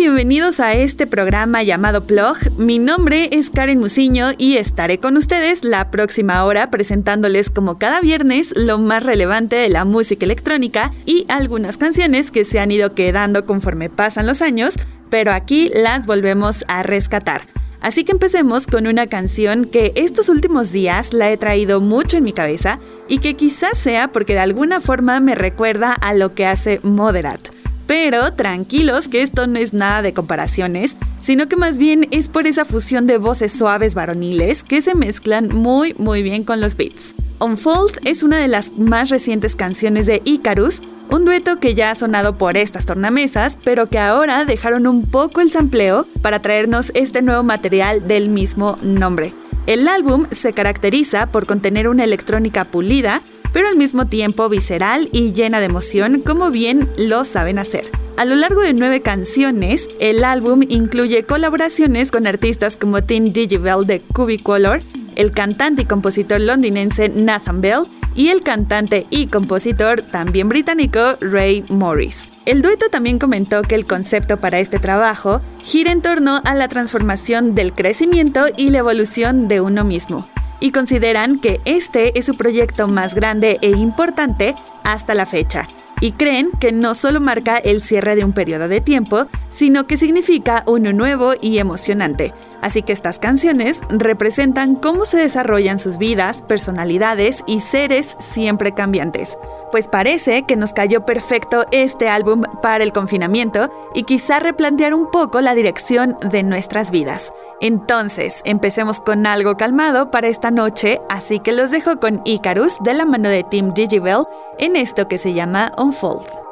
Bienvenidos a este programa llamado Plog. Mi nombre es Karen Musiño y estaré con ustedes la próxima hora presentándoles como cada viernes lo más relevante de la música electrónica y algunas canciones que se han ido quedando conforme pasan los años, pero aquí las volvemos a rescatar. Así que empecemos con una canción que estos últimos días la he traído mucho en mi cabeza y que quizás sea porque de alguna forma me recuerda a lo que hace Moderat. Pero tranquilos que esto no es nada de comparaciones, sino que más bien es por esa fusión de voces suaves varoniles que se mezclan muy muy bien con los beats. Unfold es una de las más recientes canciones de Icarus, un dueto que ya ha sonado por estas tornamesas, pero que ahora dejaron un poco el sampleo para traernos este nuevo material del mismo nombre. El álbum se caracteriza por contener una electrónica pulida, pero al mismo tiempo visceral y llena de emoción como bien lo saben hacer. A lo largo de nueve canciones, el álbum incluye colaboraciones con artistas como Tim Digibel de Cubicolor, el cantante y compositor londinense Nathan Bell y el cantante y compositor también británico Ray Morris. El dueto también comentó que el concepto para este trabajo gira en torno a la transformación del crecimiento y la evolución de uno mismo y consideran que este es su proyecto más grande e importante hasta la fecha. Y creen que no solo marca el cierre de un periodo de tiempo, sino que significa uno nuevo y emocionante. Así que estas canciones representan cómo se desarrollan sus vidas, personalidades y seres siempre cambiantes pues parece que nos cayó perfecto este álbum para el confinamiento y quizá replantear un poco la dirección de nuestras vidas. Entonces, empecemos con algo calmado para esta noche, así que los dejo con Icarus de la mano de Tim Digibel en esto que se llama Unfold.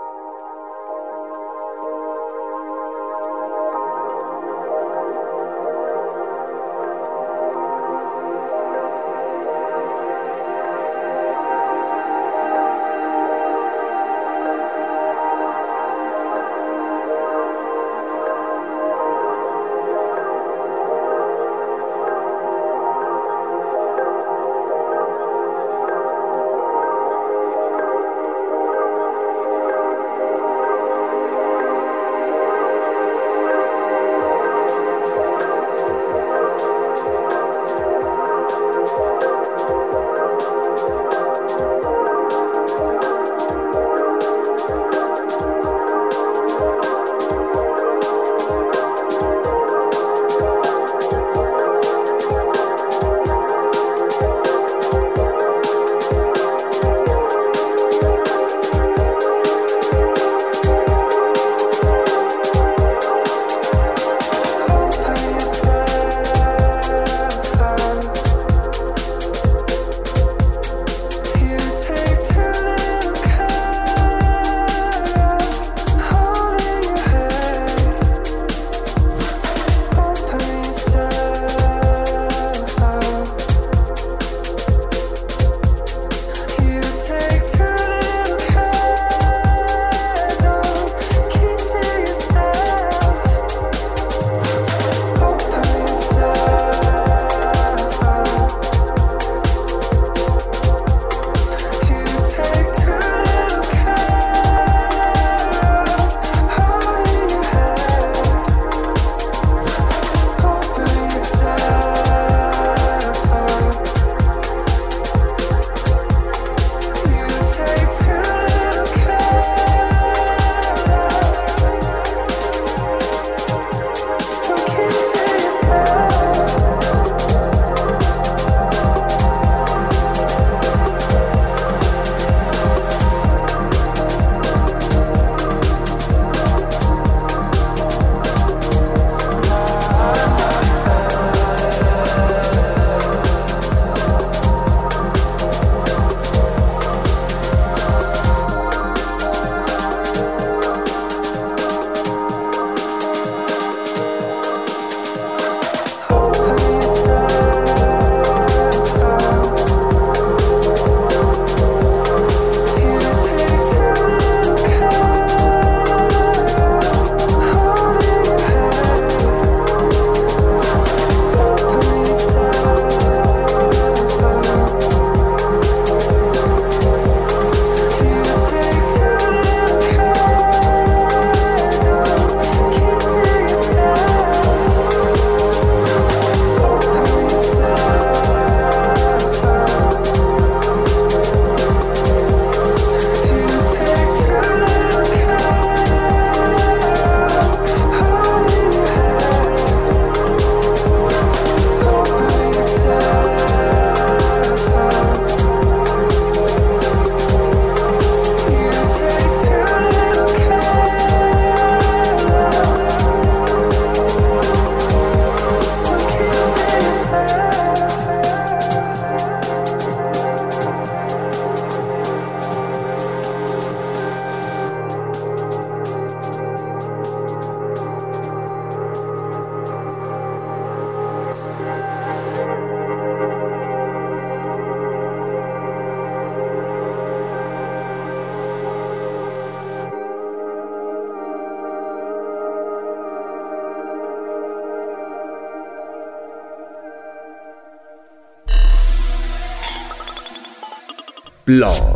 Blog.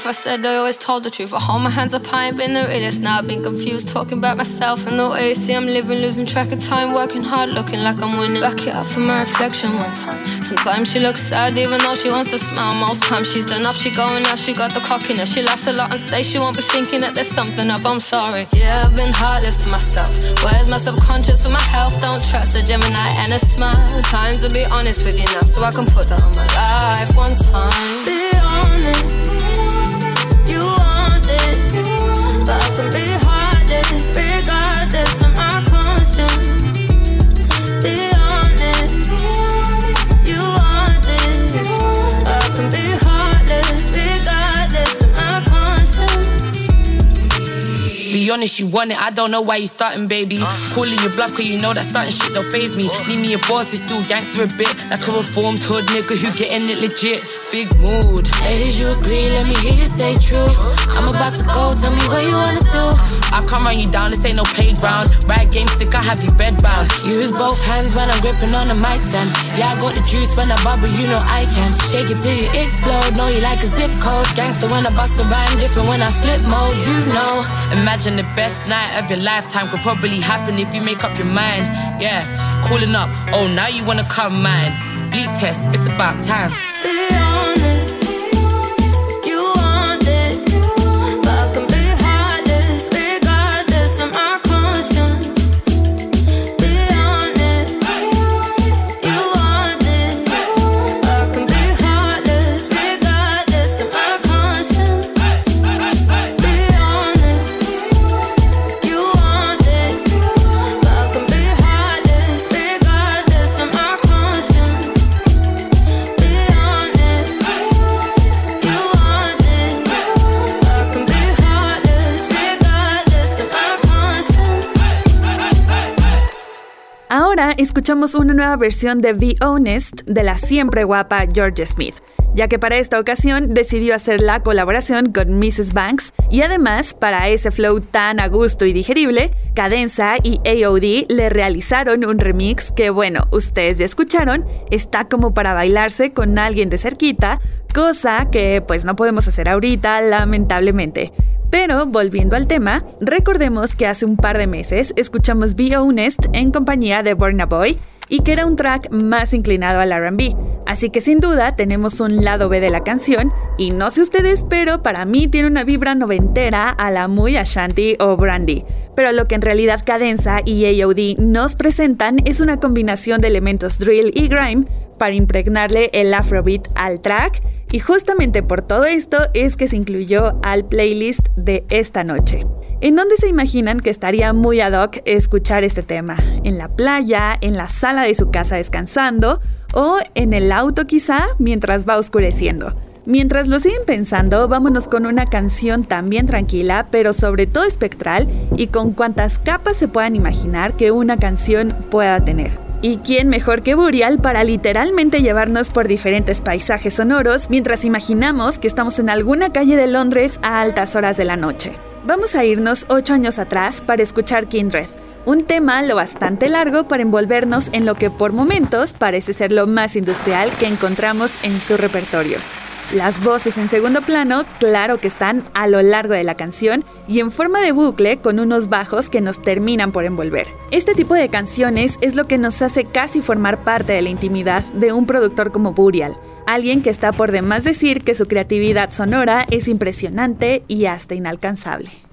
If I said I always told the truth. I hold my hands up, I ain't been the realest. Now I've been confused, talking about myself and the way see I'm living, losing track of time, working hard, looking like I'm winning. Back it up for my reflection one time. Sometimes she looks sad, even though she wants to smile. Most times she's done up, she going out, she got the cockiness. She laughs a lot and stage, she won't be thinking that there's something up. I'm sorry. Yeah, I've been heartless to myself. Where's my subconscious for my health? Don't trust a Gemini and a smile. Time to be honest with you now, so I can put that on my life one time. Be honest. You Be honest, you want it. I don't know why you starting, baby. Calling your bluff, cause you know that starting shit don't phase me. Need me a boss, is still gangster a bit. Like a reformed hood nigga who getting it legit. Big mood. Ladies, you agree? Let me hear you say true. I'm about to go, tell me what you wanna do. I can't run you down, this ain't no playground. Rag game sick, I have you bedbound. Use both hands when I'm gripping on the mic stand. Yeah, I got the juice when I bubble, you know I can. Shake it till you explode, know you like a zip code. Gangster when I bust a rhyme, different when I flip mode, you know. Imagine the best night of your lifetime could probably happen if you make up your mind. Yeah, calling up. Oh, now you wanna come mine. Bleak test, it's about time. Escuchamos una nueva versión de Be Honest de la siempre guapa Georgia Smith, ya que para esta ocasión decidió hacer la colaboración con Mrs. Banks y además para ese flow tan a gusto y digerible, Cadenza y AOD le realizaron un remix que bueno, ustedes ya escucharon, está como para bailarse con alguien de cerquita, cosa que pues no podemos hacer ahorita lamentablemente. Pero volviendo al tema, recordemos que hace un par de meses escuchamos Be Honest en compañía de Burna Boy y que era un track más inclinado al RB. Así que sin duda tenemos un lado B de la canción y no sé ustedes, pero para mí tiene una vibra noventera a la muy Ashanti o Brandy. Pero lo que en realidad Cadenza y AOD nos presentan es una combinación de elementos drill y grime para impregnarle el afrobeat al track y justamente por todo esto es que se incluyó al playlist de esta noche. ¿En dónde se imaginan que estaría muy ad hoc escuchar este tema? ¿En la playa? ¿En la sala de su casa descansando? ¿O en el auto quizá mientras va oscureciendo? Mientras lo siguen pensando, vámonos con una canción también tranquila, pero sobre todo espectral y con cuantas capas se puedan imaginar que una canción pueda tener. ¿Y quién mejor que Burial para literalmente llevarnos por diferentes paisajes sonoros mientras imaginamos que estamos en alguna calle de Londres a altas horas de la noche? Vamos a irnos 8 años atrás para escuchar Kindred, Un tema lo bastante largo para envolvernos en lo que por momentos parece ser lo más industrial que encontramos en su repertorio. Las voces en segundo plano, claro que están a lo largo de la canción y en forma de bucle con unos bajos que nos terminan por envolver. Este tipo de canciones es lo que nos hace casi formar parte de la intimidad de un productor como Burial, alguien que está por demás decir que su creatividad sonora es impresionante y hasta inalcanzable.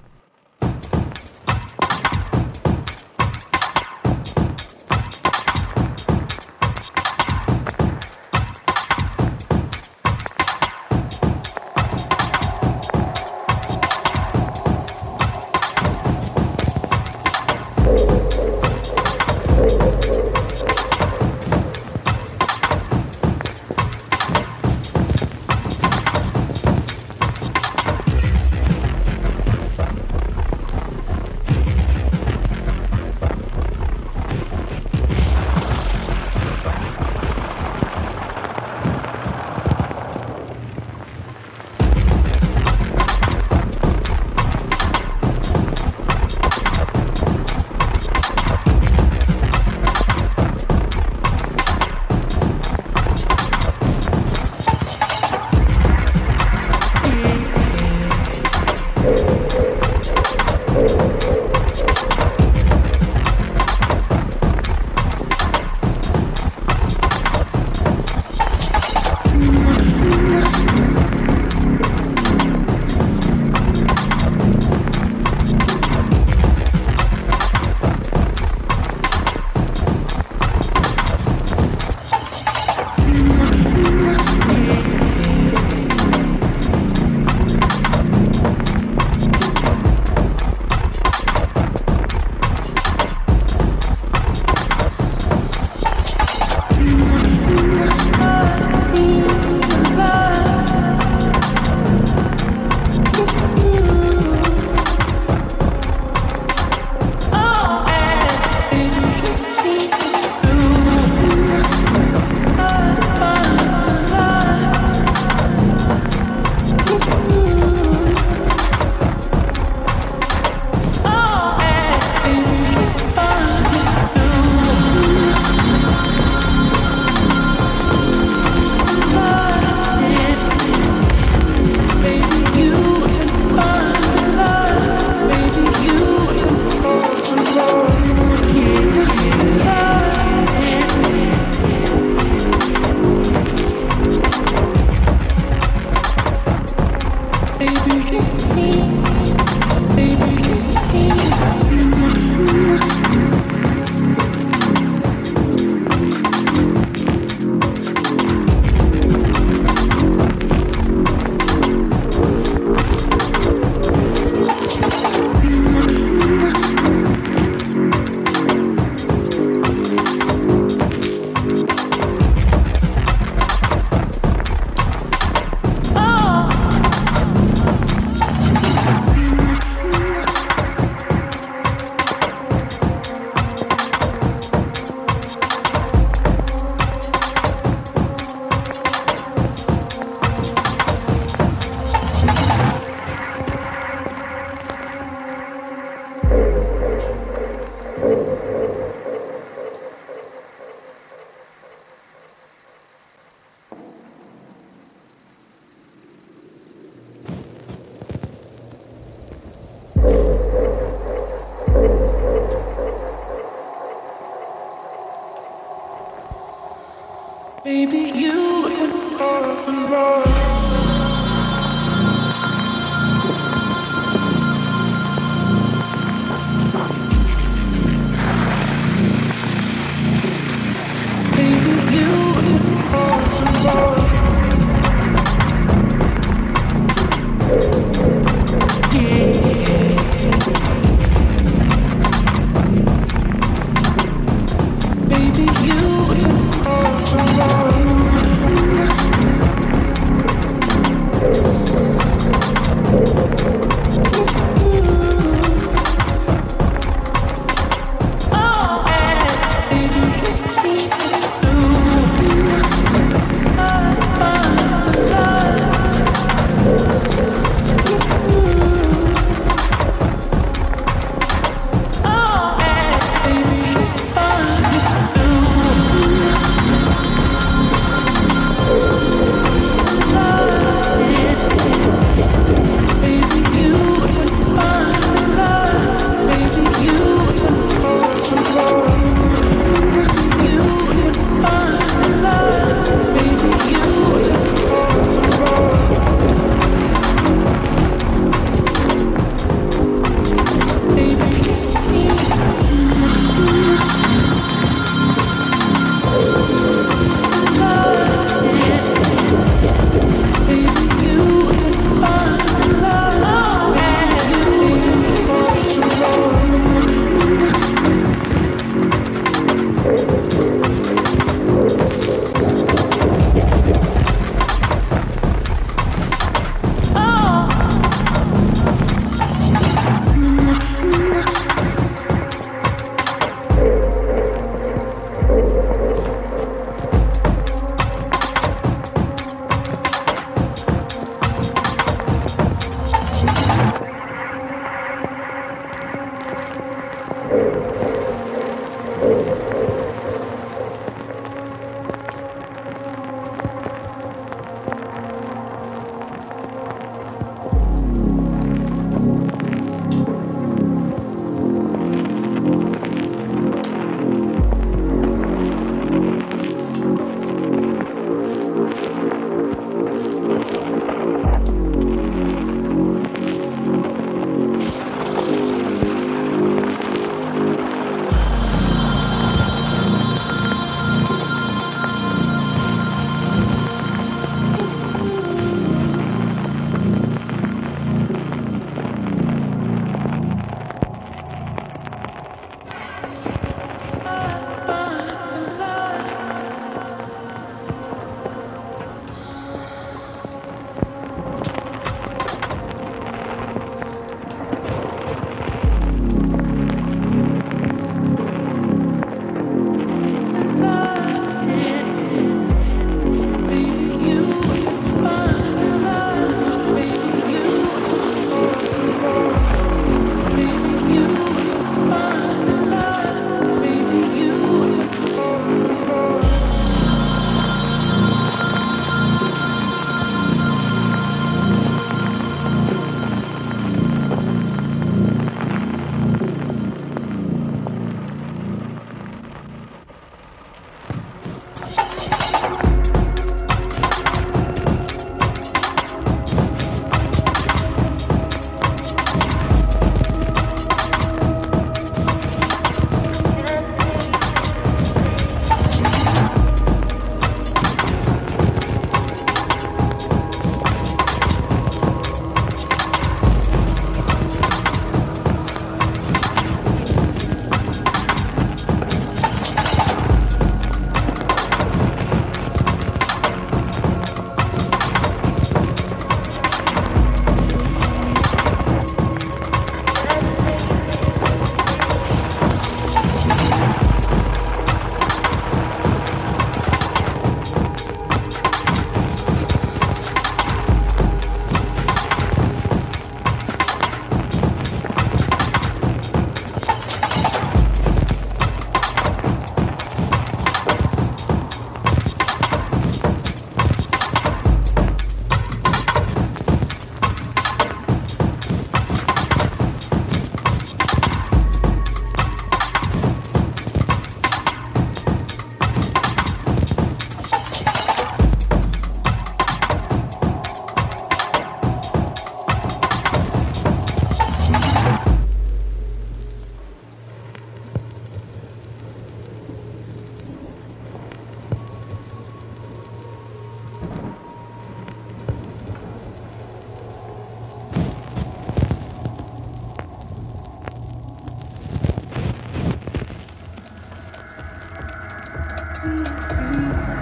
うん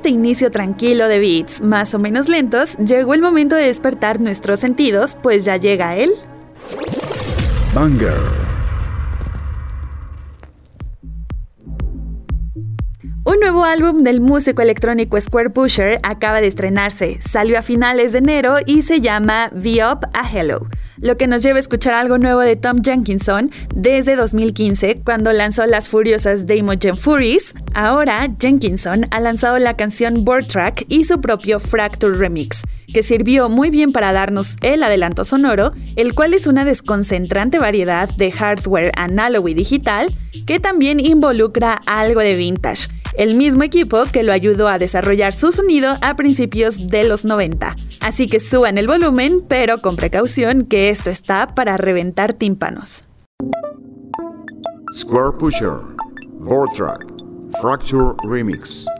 este inicio tranquilo de beats más o menos lentos, llegó el momento de despertar nuestros sentidos, pues ya llega él. Banger. Un nuevo álbum del músico electrónico Square Pusher acaba de estrenarse, salió a finales de enero y se llama The Up a Hello, lo que nos lleva a escuchar algo nuevo de Tom Jenkinson desde 2015 cuando lanzó las furiosas Gen Furies. Ahora Jenkinson ha lanzado la canción Board Track y su propio Fracture Remix, que sirvió muy bien para darnos el adelanto sonoro, el cual es una desconcentrante variedad de hardware análogo y digital que también involucra algo de vintage el mismo equipo que lo ayudó a desarrollar su sonido a principios de los 90. Así que suban el volumen, pero con precaución que esto está para reventar tímpanos. Square Pusher, Board Fracture Remix.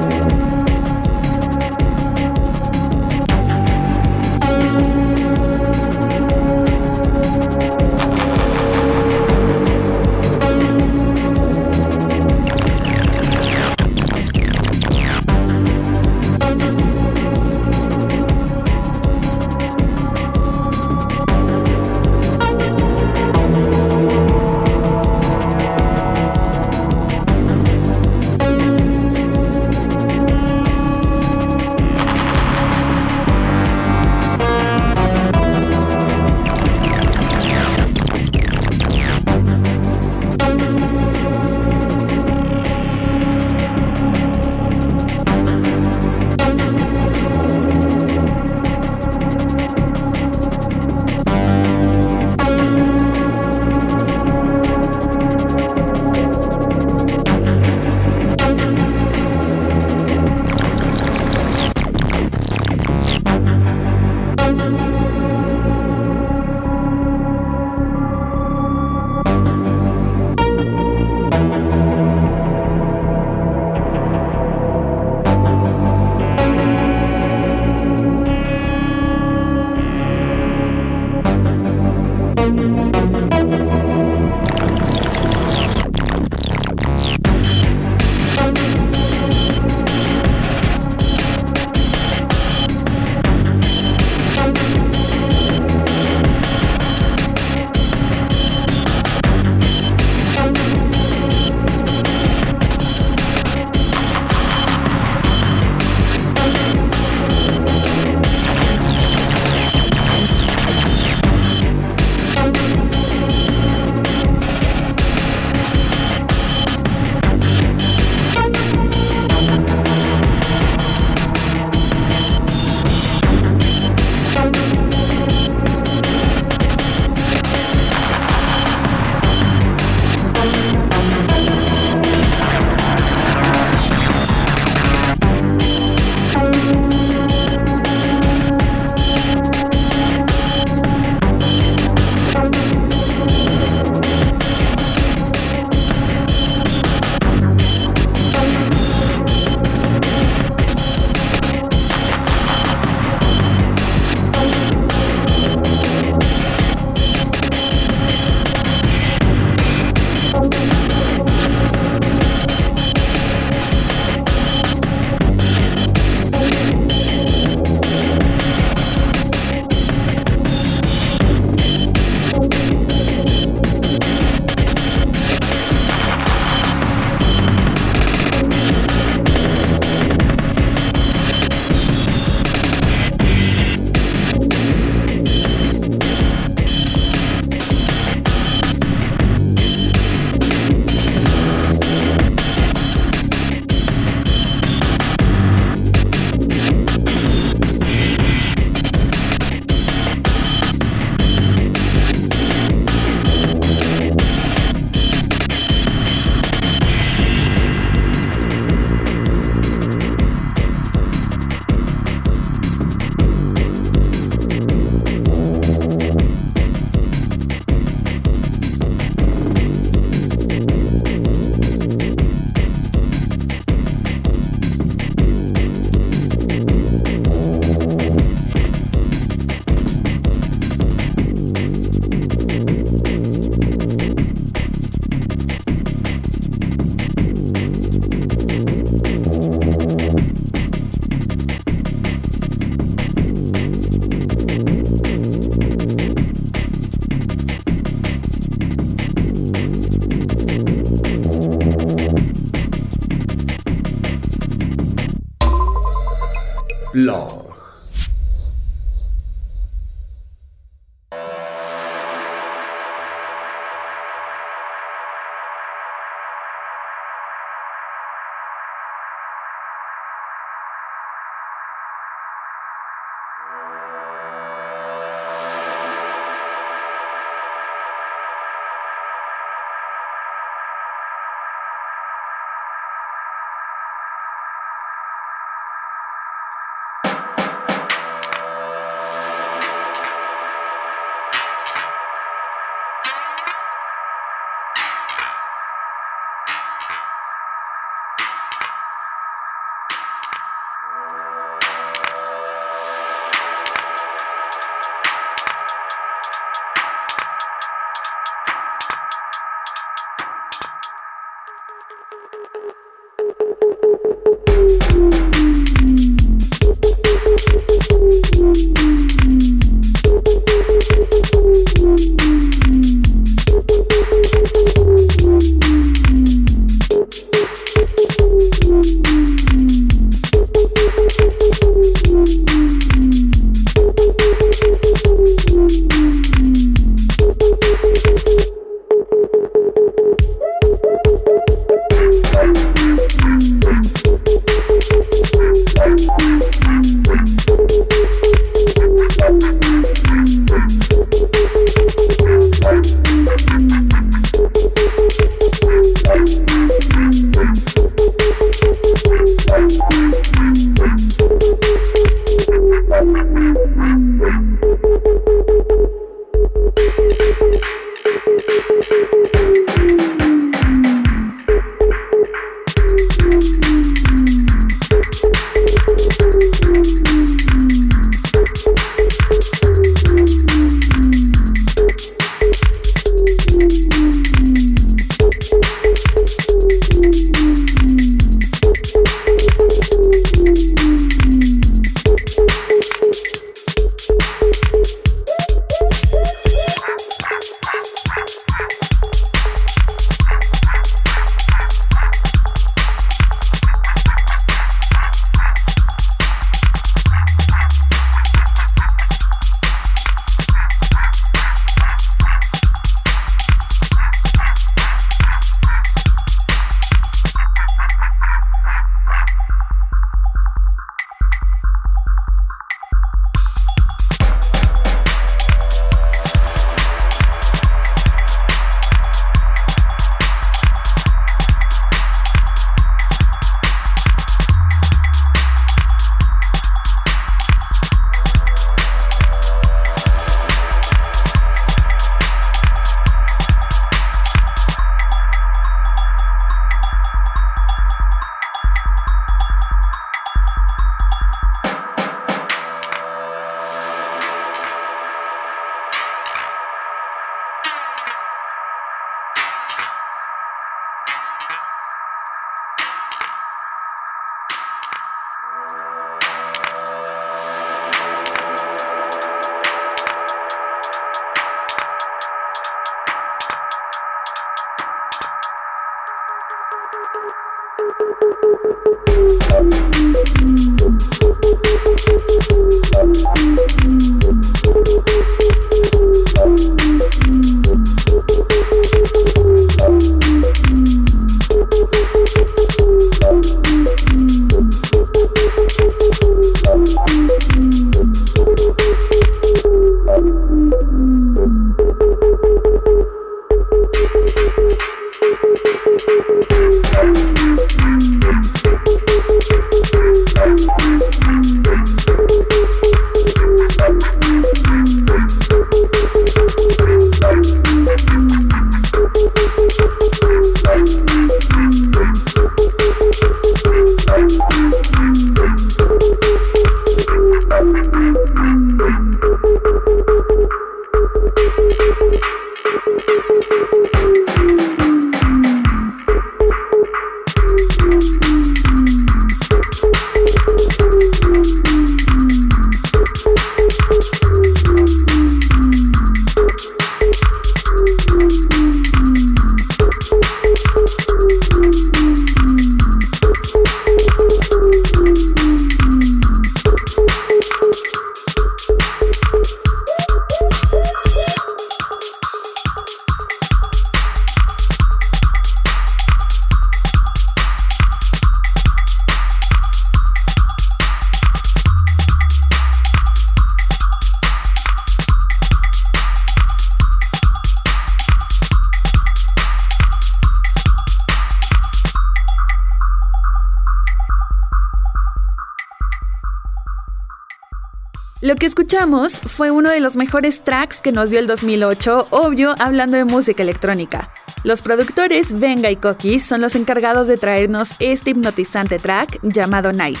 Lo que escuchamos fue uno de los mejores tracks que nos dio el 2008, obvio hablando de música electrónica. Los productores Venga y Koki son los encargados de traernos este hipnotizante track llamado Night.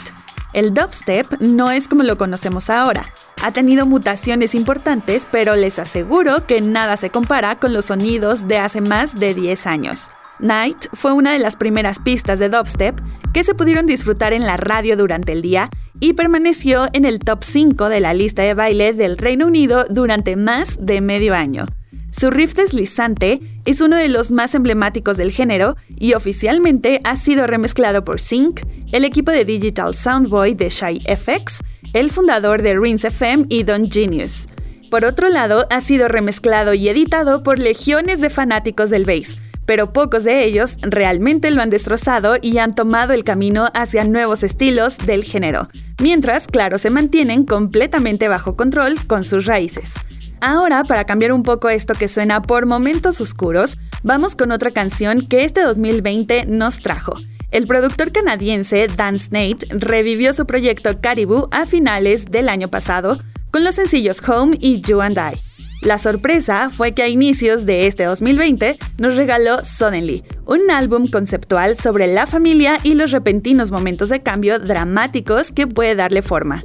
El dubstep no es como lo conocemos ahora. Ha tenido mutaciones importantes, pero les aseguro que nada se compara con los sonidos de hace más de 10 años. Night fue una de las primeras pistas de dubstep que se pudieron disfrutar en la radio durante el día y permaneció en el top 5 de la lista de baile del Reino Unido durante más de medio año. Su riff deslizante es uno de los más emblemáticos del género y oficialmente ha sido remezclado por Sync, el equipo de Digital Soundboy de Shy FX, el fundador de Rinse FM y Don Genius. Por otro lado, ha sido remezclado y editado por legiones de fanáticos del bass, pero pocos de ellos realmente lo han destrozado y han tomado el camino hacia nuevos estilos del género, mientras, claro, se mantienen completamente bajo control con sus raíces. Ahora, para cambiar un poco esto que suena por momentos oscuros, vamos con otra canción que este 2020 nos trajo. El productor canadiense Dan Snate revivió su proyecto Caribou a finales del año pasado con los sencillos Home y You and I. La sorpresa fue que a inicios de este 2020 nos regaló Suddenly, un álbum conceptual sobre la familia y los repentinos momentos de cambio dramáticos que puede darle forma.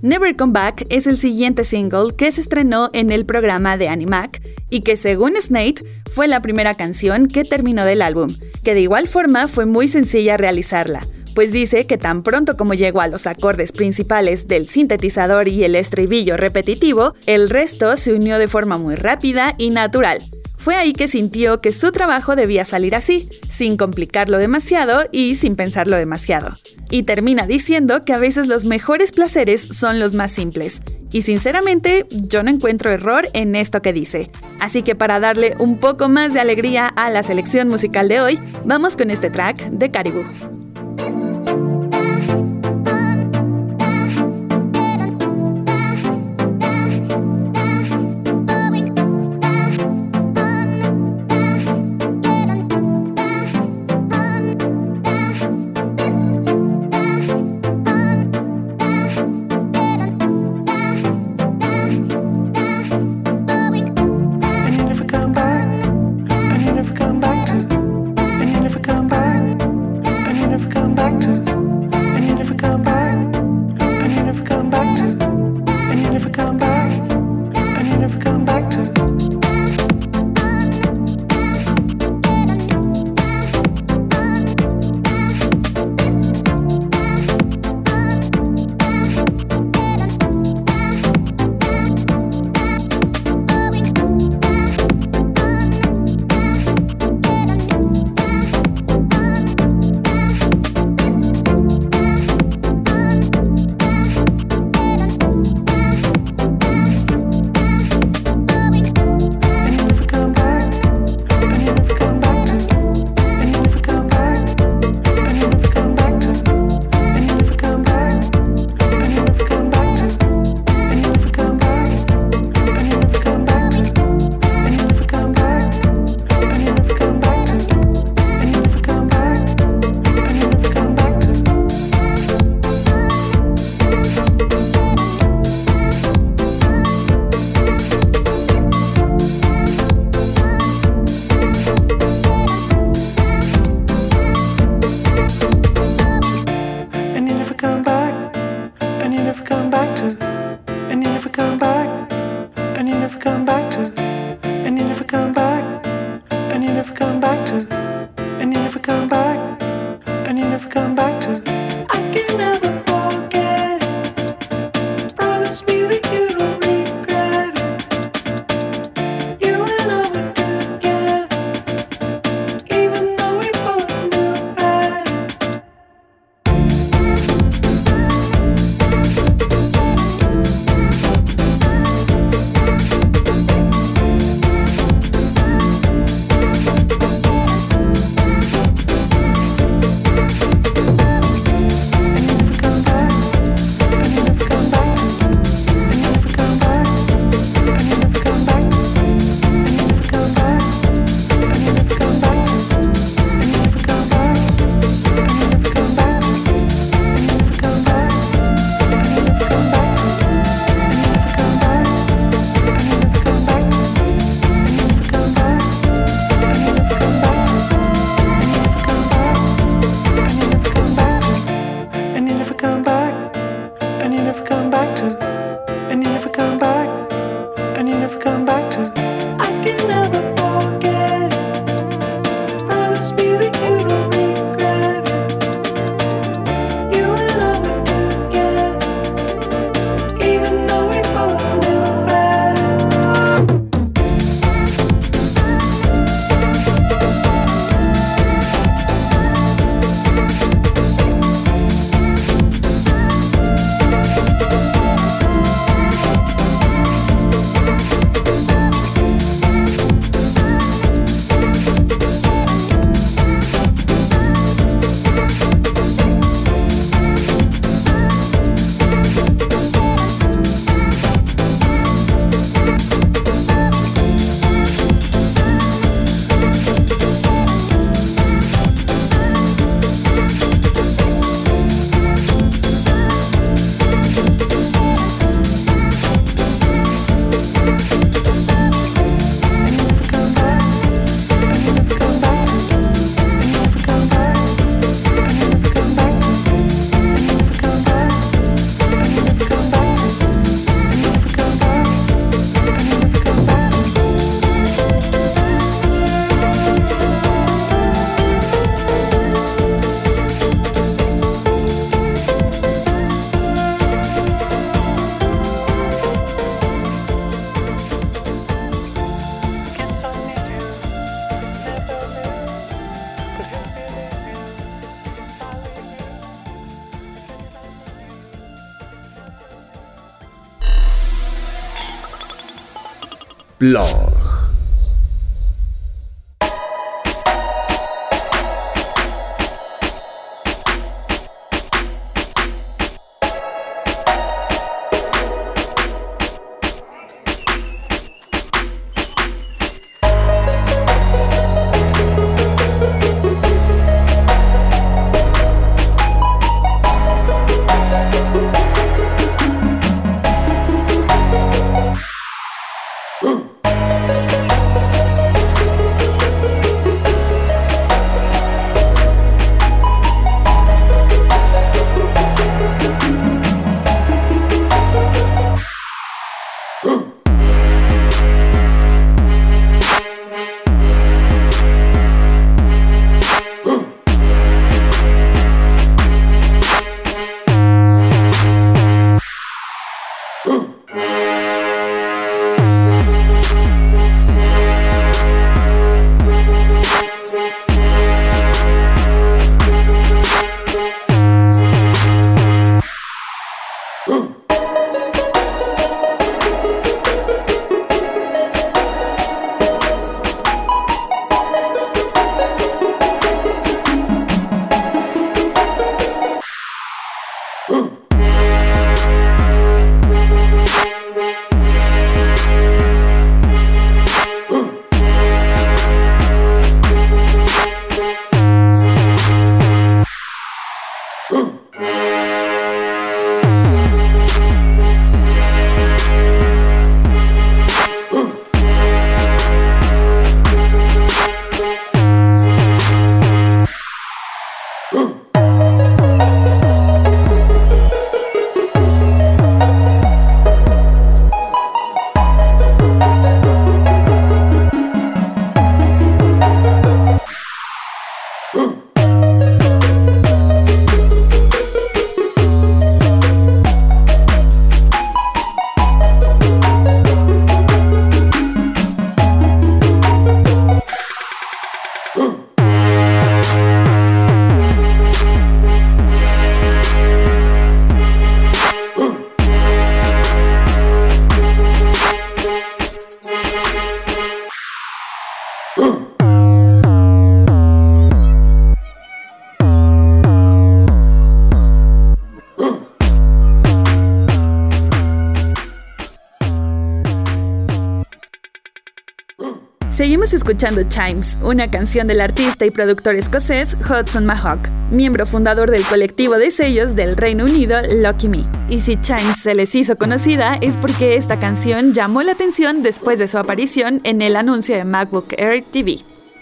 Never Come Back es el siguiente single que se estrenó en el programa de Animac y que según Snake fue la primera canción que terminó del álbum, que de igual forma fue muy sencilla realizarla pues dice que tan pronto como llegó a los acordes principales del sintetizador y el estribillo repetitivo, el resto se unió de forma muy rápida y natural. Fue ahí que sintió que su trabajo debía salir así, sin complicarlo demasiado y sin pensarlo demasiado. Y termina diciendo que a veces los mejores placeres son los más simples. Y sinceramente, yo no encuentro error en esto que dice. Así que para darle un poco más de alegría a la selección musical de hoy, vamos con este track de Caribou. Blog. Chimes, una canción del artista y productor escocés Hudson Mahawk, miembro fundador del colectivo de sellos del Reino Unido Lucky Me. Y si Chimes se les hizo conocida es porque esta canción llamó la atención después de su aparición en el anuncio de MacBook Air TV.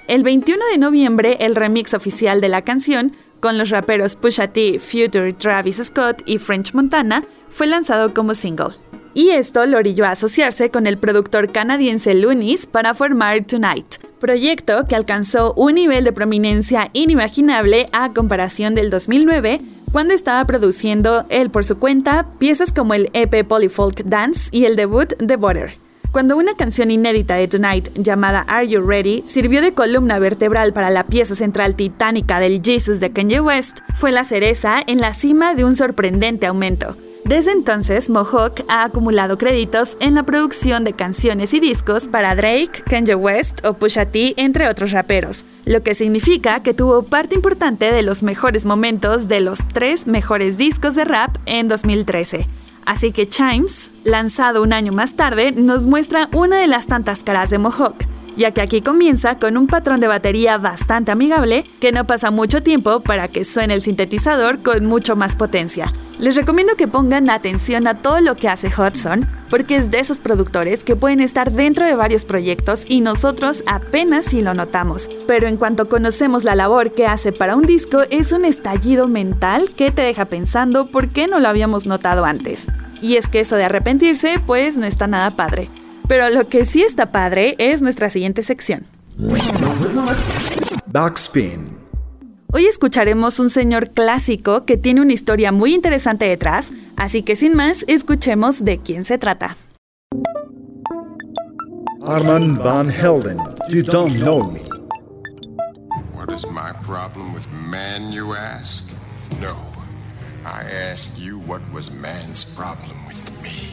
El 21 de noviembre, el remix oficial de la canción, con los raperos Pusha T, Future, Travis Scott y French Montana, fue lanzado como single y esto lo orilló a asociarse con el productor canadiense Lunis para formar Tonight, proyecto que alcanzó un nivel de prominencia inimaginable a comparación del 2009, cuando estaba produciendo él por su cuenta piezas como el EP Polyfolk Dance y el debut The Butter. Cuando una canción inédita de Tonight llamada Are You Ready sirvió de columna vertebral para la pieza central titánica del Jesus de Kanye West, fue la cereza en la cima de un sorprendente aumento. Desde entonces, Mohawk ha acumulado créditos en la producción de canciones y discos para Drake, Kanye West o Pusha T, entre otros raperos, lo que significa que tuvo parte importante de los mejores momentos de los tres mejores discos de rap en 2013. Así que Chimes, lanzado un año más tarde, nos muestra una de las tantas caras de Mohawk ya que aquí comienza con un patrón de batería bastante amigable que no pasa mucho tiempo para que suene el sintetizador con mucho más potencia. Les recomiendo que pongan atención a todo lo que hace Hudson, porque es de esos productores que pueden estar dentro de varios proyectos y nosotros apenas si lo notamos. Pero en cuanto conocemos la labor que hace para un disco, es un estallido mental que te deja pensando por qué no lo habíamos notado antes. Y es que eso de arrepentirse, pues no está nada padre. Pero lo que sí está padre es nuestra siguiente sección. Backspin. Hoy escucharemos un señor clásico que tiene una historia muy interesante detrás, así que sin más, escuchemos de quién se trata. Arman van Helden, you don't know me. What is my problem with man, you ask? No. I ask you what was man's problem with me.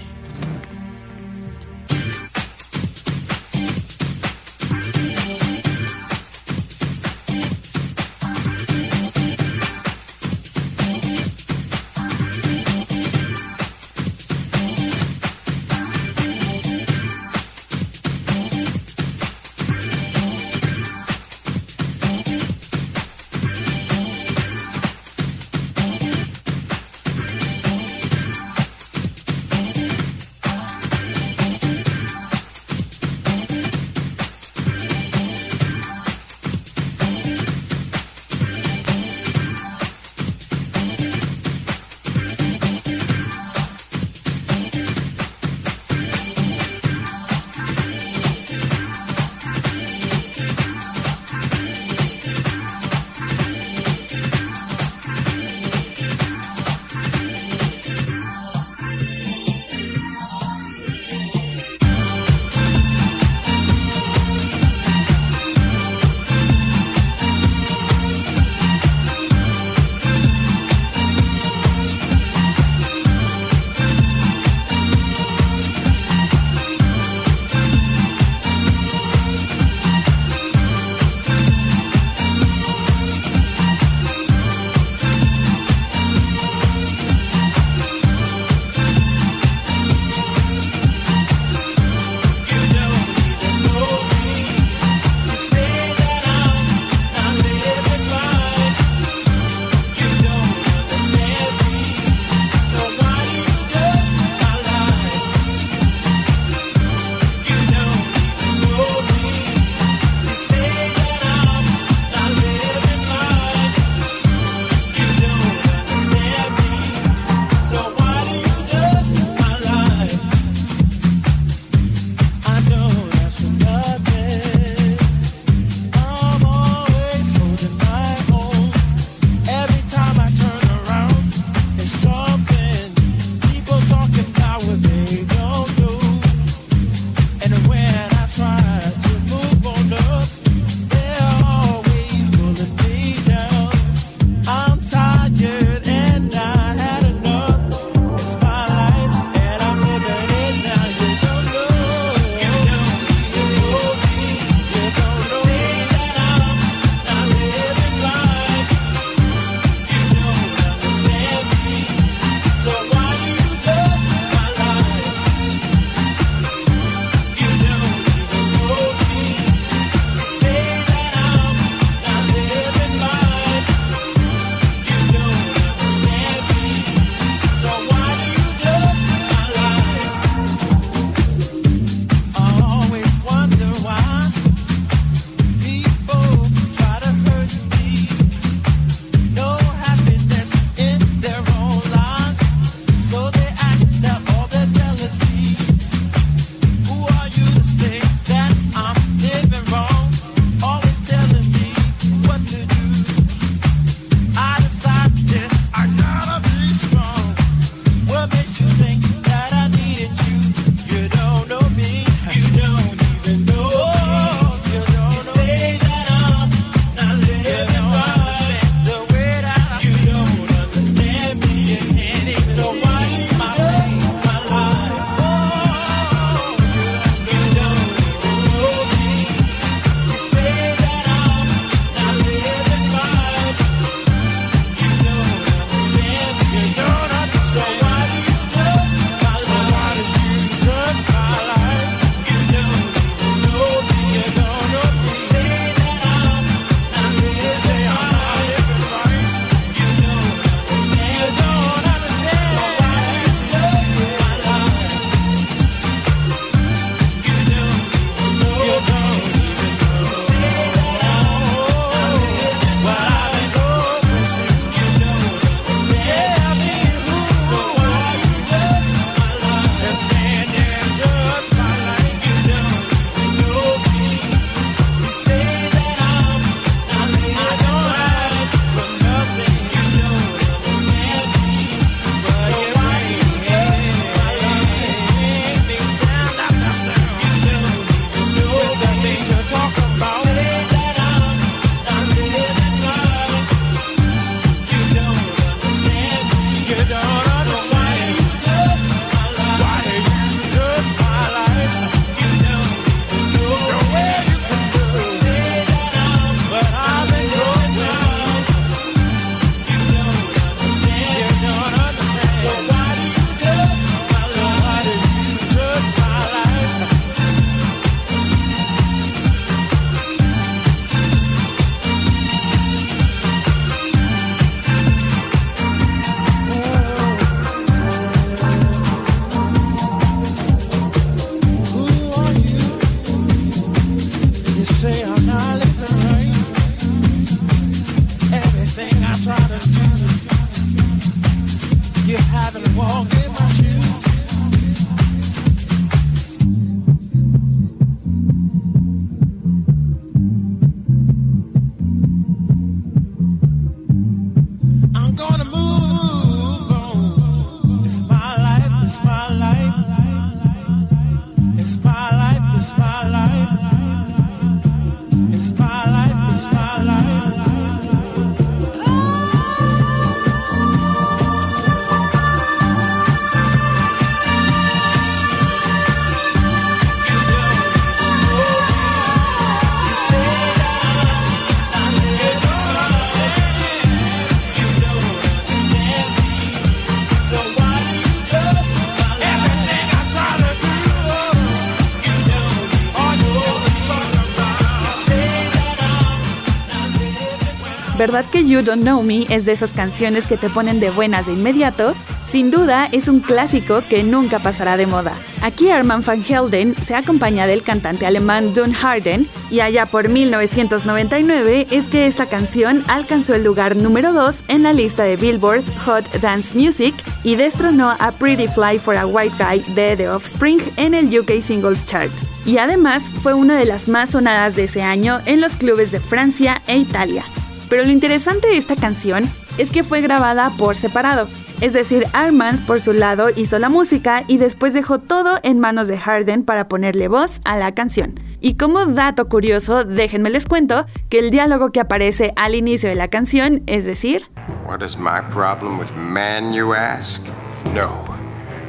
¿Verdad que You Don't Know Me es de esas canciones que te ponen de buenas de inmediato? Sin duda es un clásico que nunca pasará de moda. Aquí Arman van Helden se acompaña del cantante alemán Don Harden y allá por 1999 es que esta canción alcanzó el lugar número 2 en la lista de Billboard Hot Dance Music y destronó a Pretty Fly for a White Guy de The Offspring en el UK Singles Chart. Y además fue una de las más sonadas de ese año en los clubes de Francia e Italia. Pero lo interesante de esta canción es que fue grabada por separado. Es decir, Armand por su lado hizo la música y después dejó todo en manos de Harden para ponerle voz a la canción. Y como dato curioso, déjenme les cuento que el diálogo que aparece al inicio de la canción es decir, What is my problem with man, you ask? No.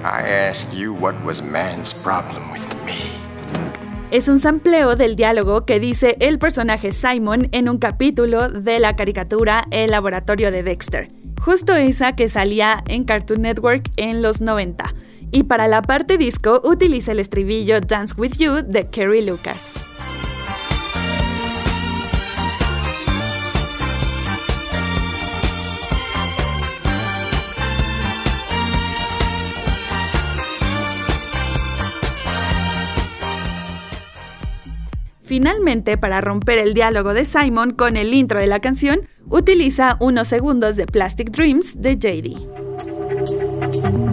I ask you what was man's problem with me es un sampleo del diálogo que dice el personaje Simon en un capítulo de la caricatura El laboratorio de Dexter, justo esa que salía en Cartoon Network en los 90. Y para la parte disco utiliza el estribillo Dance With You de Kerry Lucas. Finalmente, para romper el diálogo de Simon con el intro de la canción, utiliza unos segundos de Plastic Dreams de JD.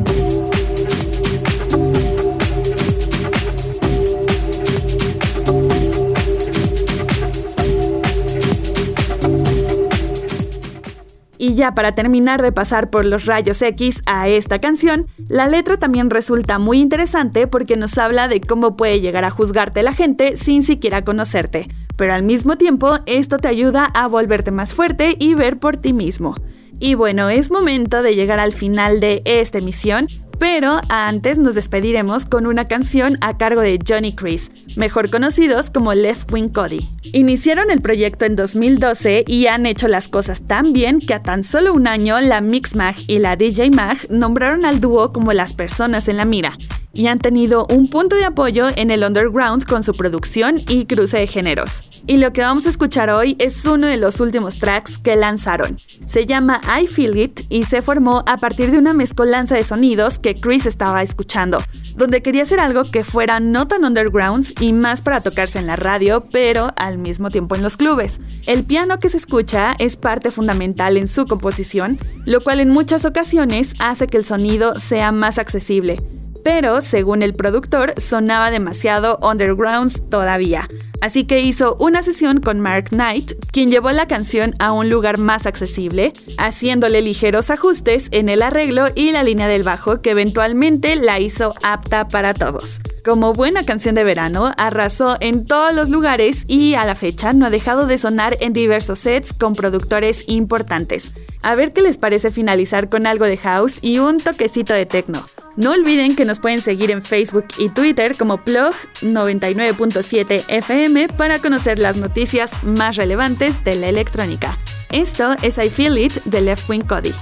Y ya para terminar de pasar por los rayos X a esta canción, la letra también resulta muy interesante porque nos habla de cómo puede llegar a juzgarte la gente sin siquiera conocerte, pero al mismo tiempo esto te ayuda a volverte más fuerte y ver por ti mismo. Y bueno, es momento de llegar al final de esta emisión, pero antes nos despediremos con una canción a cargo de Johnny Chris, mejor conocidos como Left Wing Cody. Iniciaron el proyecto en 2012 y han hecho las cosas tan bien que a tan solo un año la Mix Mag y la DJ Mag nombraron al dúo como las personas en la mira y han tenido un punto de apoyo en el underground con su producción y cruce de géneros. Y lo que vamos a escuchar hoy es uno de los últimos tracks que lanzaron. Se llama I Feel It y se formó a partir de una mezcolanza de sonidos que Chris estaba escuchando, donde quería hacer algo que fuera no tan underground y más para tocarse en la radio, pero al mismo tiempo en los clubes. El piano que se escucha es parte fundamental en su composición, lo cual en muchas ocasiones hace que el sonido sea más accesible pero según el productor sonaba demasiado underground todavía. Así que hizo una sesión con Mark Knight, quien llevó la canción a un lugar más accesible, haciéndole ligeros ajustes en el arreglo y la línea del bajo que eventualmente la hizo apta para todos. Como buena canción de verano, arrasó en todos los lugares y a la fecha no ha dejado de sonar en diversos sets con productores importantes. A ver qué les parece finalizar con algo de house y un toquecito de techno. No olviden que nos pueden seguir en Facebook y Twitter como Plug 99.7 FM para conocer las noticias más relevantes de la electrónica. Esto es I Feel It de Left Wing Cody.